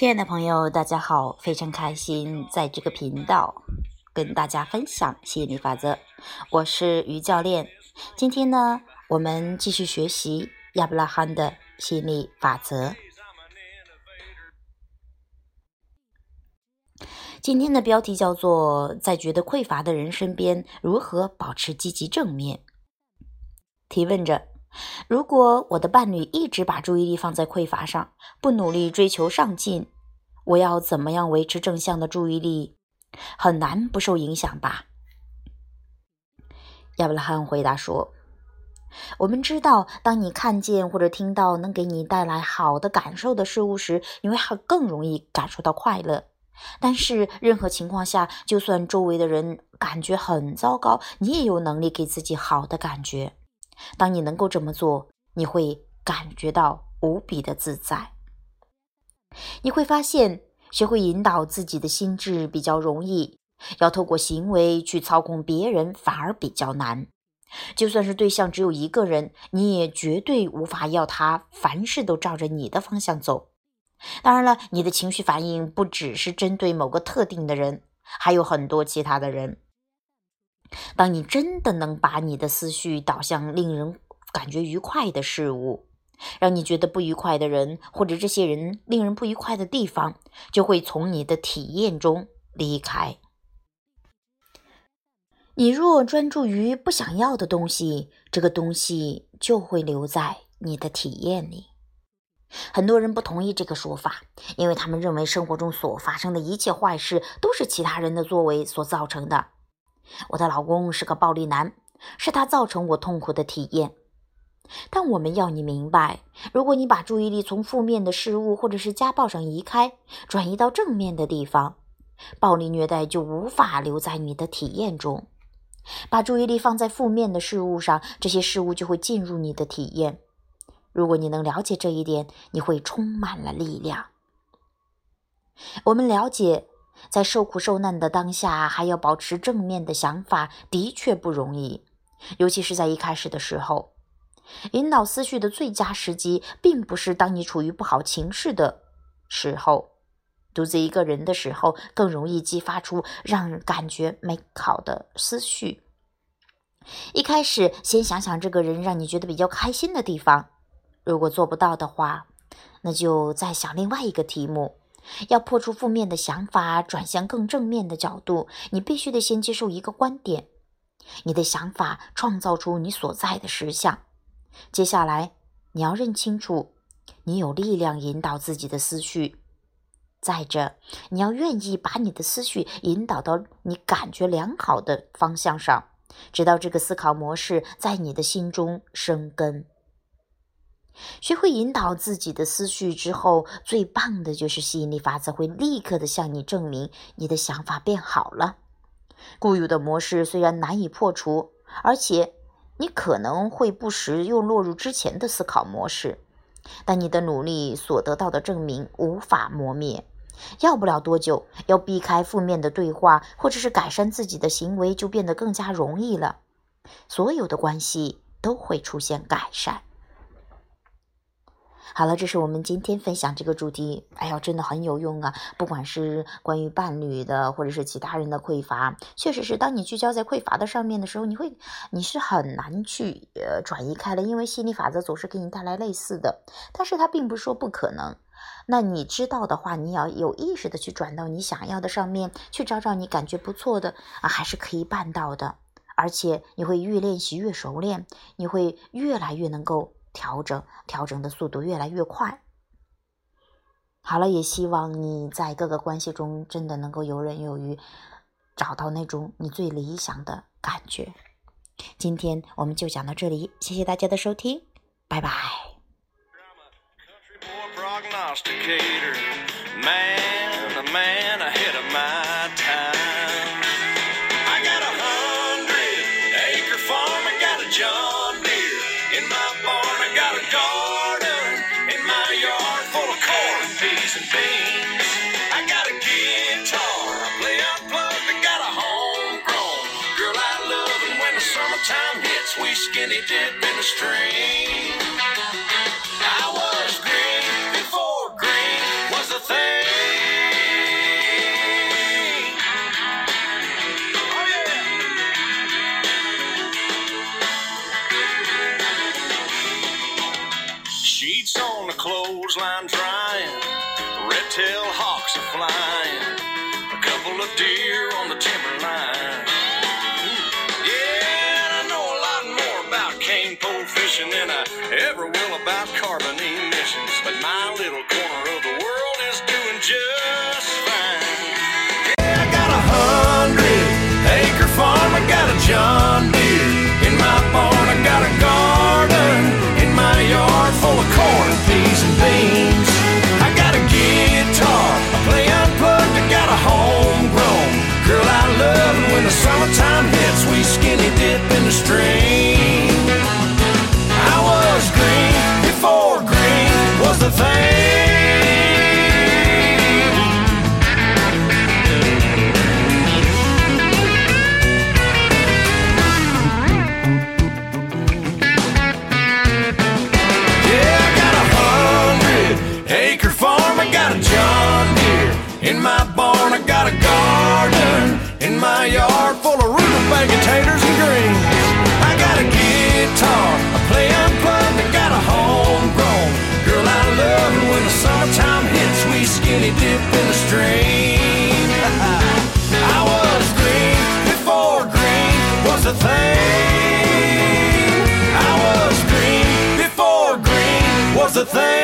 亲爱的朋友，大家好！非常开心在这个频道跟大家分享吸引力法则。我是于教练。今天呢，我们继续学习亚伯拉罕的吸引力法则。今天的标题叫做“在觉得匮乏的人身边如何保持积极正面”。提问着。如果我的伴侣一直把注意力放在匮乏上，不努力追求上进，我要怎么样维持正向的注意力？很难不受影响吧？亚伯拉罕回答说：“我们知道，当你看见或者听到能给你带来好的感受的事物时，你会更容易感受到快乐。但是，任何情况下，就算周围的人感觉很糟糕，你也有能力给自己好的感觉。”当你能够这么做，你会感觉到无比的自在。你会发现，学会引导自己的心智比较容易，要透过行为去操控别人反而比较难。就算是对象只有一个人，你也绝对无法要他凡事都照着你的方向走。当然了，你的情绪反应不只是针对某个特定的人，还有很多其他的人。当你真的能把你的思绪导向令人感觉愉快的事物，让你觉得不愉快的人或者这些人令人不愉快的地方，就会从你的体验中离开。你若专注于不想要的东西，这个东西就会留在你的体验里。很多人不同意这个说法，因为他们认为生活中所发生的一切坏事都是其他人的作为所造成的。我的老公是个暴力男，是他造成我痛苦的体验。但我们要你明白，如果你把注意力从负面的事物或者是家暴上移开，转移到正面的地方，暴力虐待就无法留在你的体验中。把注意力放在负面的事物上，这些事物就会进入你的体验。如果你能了解这一点，你会充满了力量。我们了解。在受苦受难的当下，还要保持正面的想法，的确不容易。尤其是在一开始的时候，引导思绪的最佳时机，并不是当你处于不好情绪的时候，独自一个人的时候，更容易激发出让人感觉美好的思绪。一开始，先想想这个人让你觉得比较开心的地方。如果做不到的话，那就再想另外一个题目。要破除负面的想法，转向更正面的角度，你必须得先接受一个观点：你的想法创造出你所在的实相。接下来，你要认清楚，你有力量引导自己的思绪。再者，你要愿意把你的思绪引导到你感觉良好的方向上，直到这个思考模式在你的心中生根。学会引导自己的思绪之后，最棒的就是吸引力法则会立刻的向你证明你的想法变好了。固有的模式虽然难以破除，而且你可能会不时又落入之前的思考模式，但你的努力所得到的证明无法磨灭。要不了多久，要避开负面的对话，或者是改善自己的行为，就变得更加容易了。所有的关系都会出现改善。好了，这是我们今天分享这个主题。哎呀，真的很有用啊！不管是关于伴侣的，或者是其他人的匮乏，确实是当你聚焦在匮乏的上面的时候，你会你是很难去呃转移开了，因为心理法则总是给你带来类似的。但是它并不是说不可能。那你知道的话，你要有意识的去转到你想要的上面，去找找你感觉不错的啊，还是可以办到的。而且你会越练习越熟练，你会越来越能够。调整，调整的速度越来越快。好了，也希望你在各个关系中真的能够游刃有余，找到那种你最理想的感觉。今天我们就讲到这里，谢谢大家的收听，拜拜。We skinny dip in the stream. I was green before green was a thing. Oh, yeah. Sheets on the clothesline drying, red tail hawks are flying, a couple of deer on the timberline. And and I ever will about carbon emissions. But my little corner of the world is doing just fine. Yeah, I got a hundred acre farm, I got a job. like and greens. I got a guitar, I play unplugged, I got a homegrown. Girl, I love it when the summertime hits, we skinny dip in the stream. I was green before green was a thing. I was green before green was a thing.